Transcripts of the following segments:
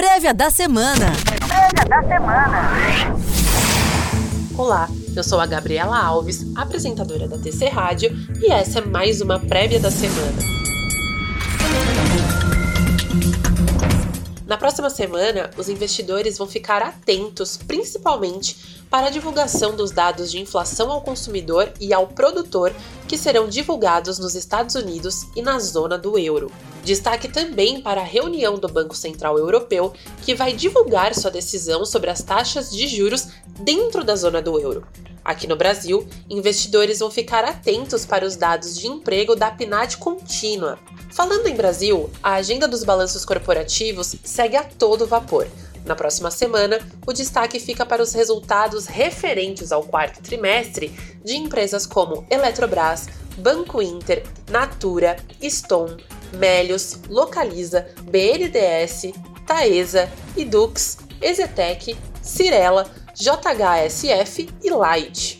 Prévia da semana. Prévia da semana. Olá, eu sou a Gabriela Alves, apresentadora da TC Rádio, e essa é mais uma prévia da semana. Na próxima semana, os investidores vão ficar atentos principalmente para a divulgação dos dados de inflação ao consumidor e ao produtor que serão divulgados nos Estados Unidos e na zona do euro. Destaque também para a reunião do Banco Central Europeu, que vai divulgar sua decisão sobre as taxas de juros dentro da zona do euro. Aqui no Brasil, investidores vão ficar atentos para os dados de emprego da PNAD contínua. Falando em Brasil, a agenda dos balanços corporativos segue a todo vapor. Na próxima semana, o destaque fica para os resultados referentes ao quarto trimestre de empresas como Eletrobras, Banco Inter, Natura, Stone, Melios, Localiza, BNDES, Taesa, Edux, Ezetec, Cirela, JHSF e Light.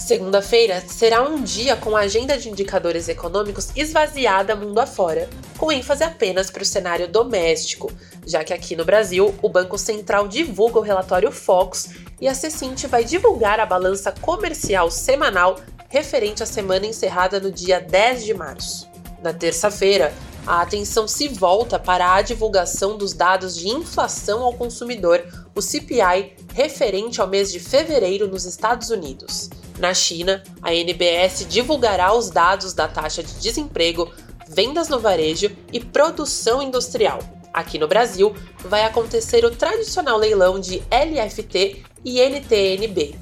Segunda-feira será um dia com a agenda de indicadores econômicos esvaziada mundo afora, com ênfase apenas para o cenário doméstico, já que aqui no Brasil o Banco Central divulga o relatório Fox e a Cecint vai divulgar a balança comercial semanal referente à semana encerrada no dia 10 de março. Na terça-feira, a atenção se volta para a divulgação dos dados de inflação ao consumidor, o CPI, referente ao mês de fevereiro nos Estados Unidos. Na China, a NBS divulgará os dados da taxa de desemprego, vendas no varejo e produção industrial. Aqui no Brasil, vai acontecer o tradicional leilão de LFT e NTNB.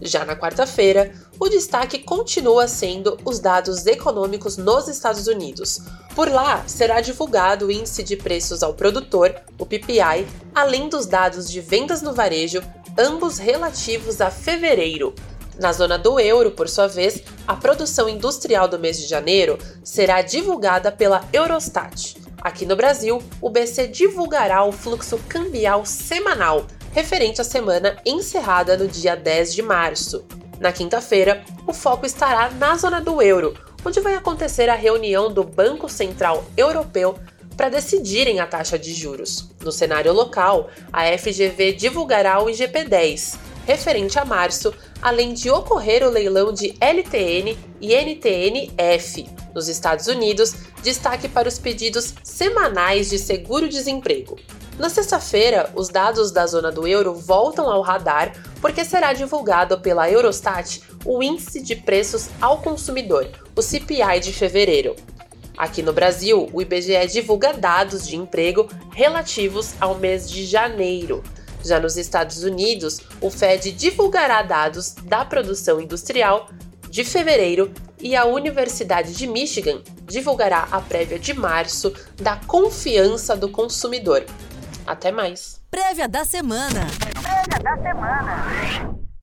Já na quarta-feira, o destaque continua sendo os dados econômicos nos Estados Unidos. Por lá, será divulgado o índice de preços ao produtor, o PPI, além dos dados de vendas no varejo, ambos relativos a fevereiro. Na zona do euro, por sua vez, a produção industrial do mês de janeiro será divulgada pela Eurostat. Aqui no Brasil, o BC divulgará o fluxo cambial semanal, referente à semana encerrada no dia 10 de março. Na quinta-feira, o foco estará na zona do euro, onde vai acontecer a reunião do Banco Central Europeu para decidirem a taxa de juros. No cenário local, a FGV divulgará o IGP-10, referente a março, além de ocorrer o leilão de LTN e NTN-F. Nos Estados Unidos, destaque para os pedidos semanais de seguro-desemprego. Na sexta-feira, os dados da zona do euro voltam ao radar porque será divulgado pela Eurostat o Índice de Preços ao Consumidor, o CPI de fevereiro. Aqui no Brasil, o IBGE divulga dados de emprego relativos ao mês de janeiro. Já nos Estados Unidos, o Fed divulgará dados da produção industrial de fevereiro e a Universidade de Michigan divulgará a prévia de março da confiança do consumidor. Até mais! Prévia da semana. Prévia da semana.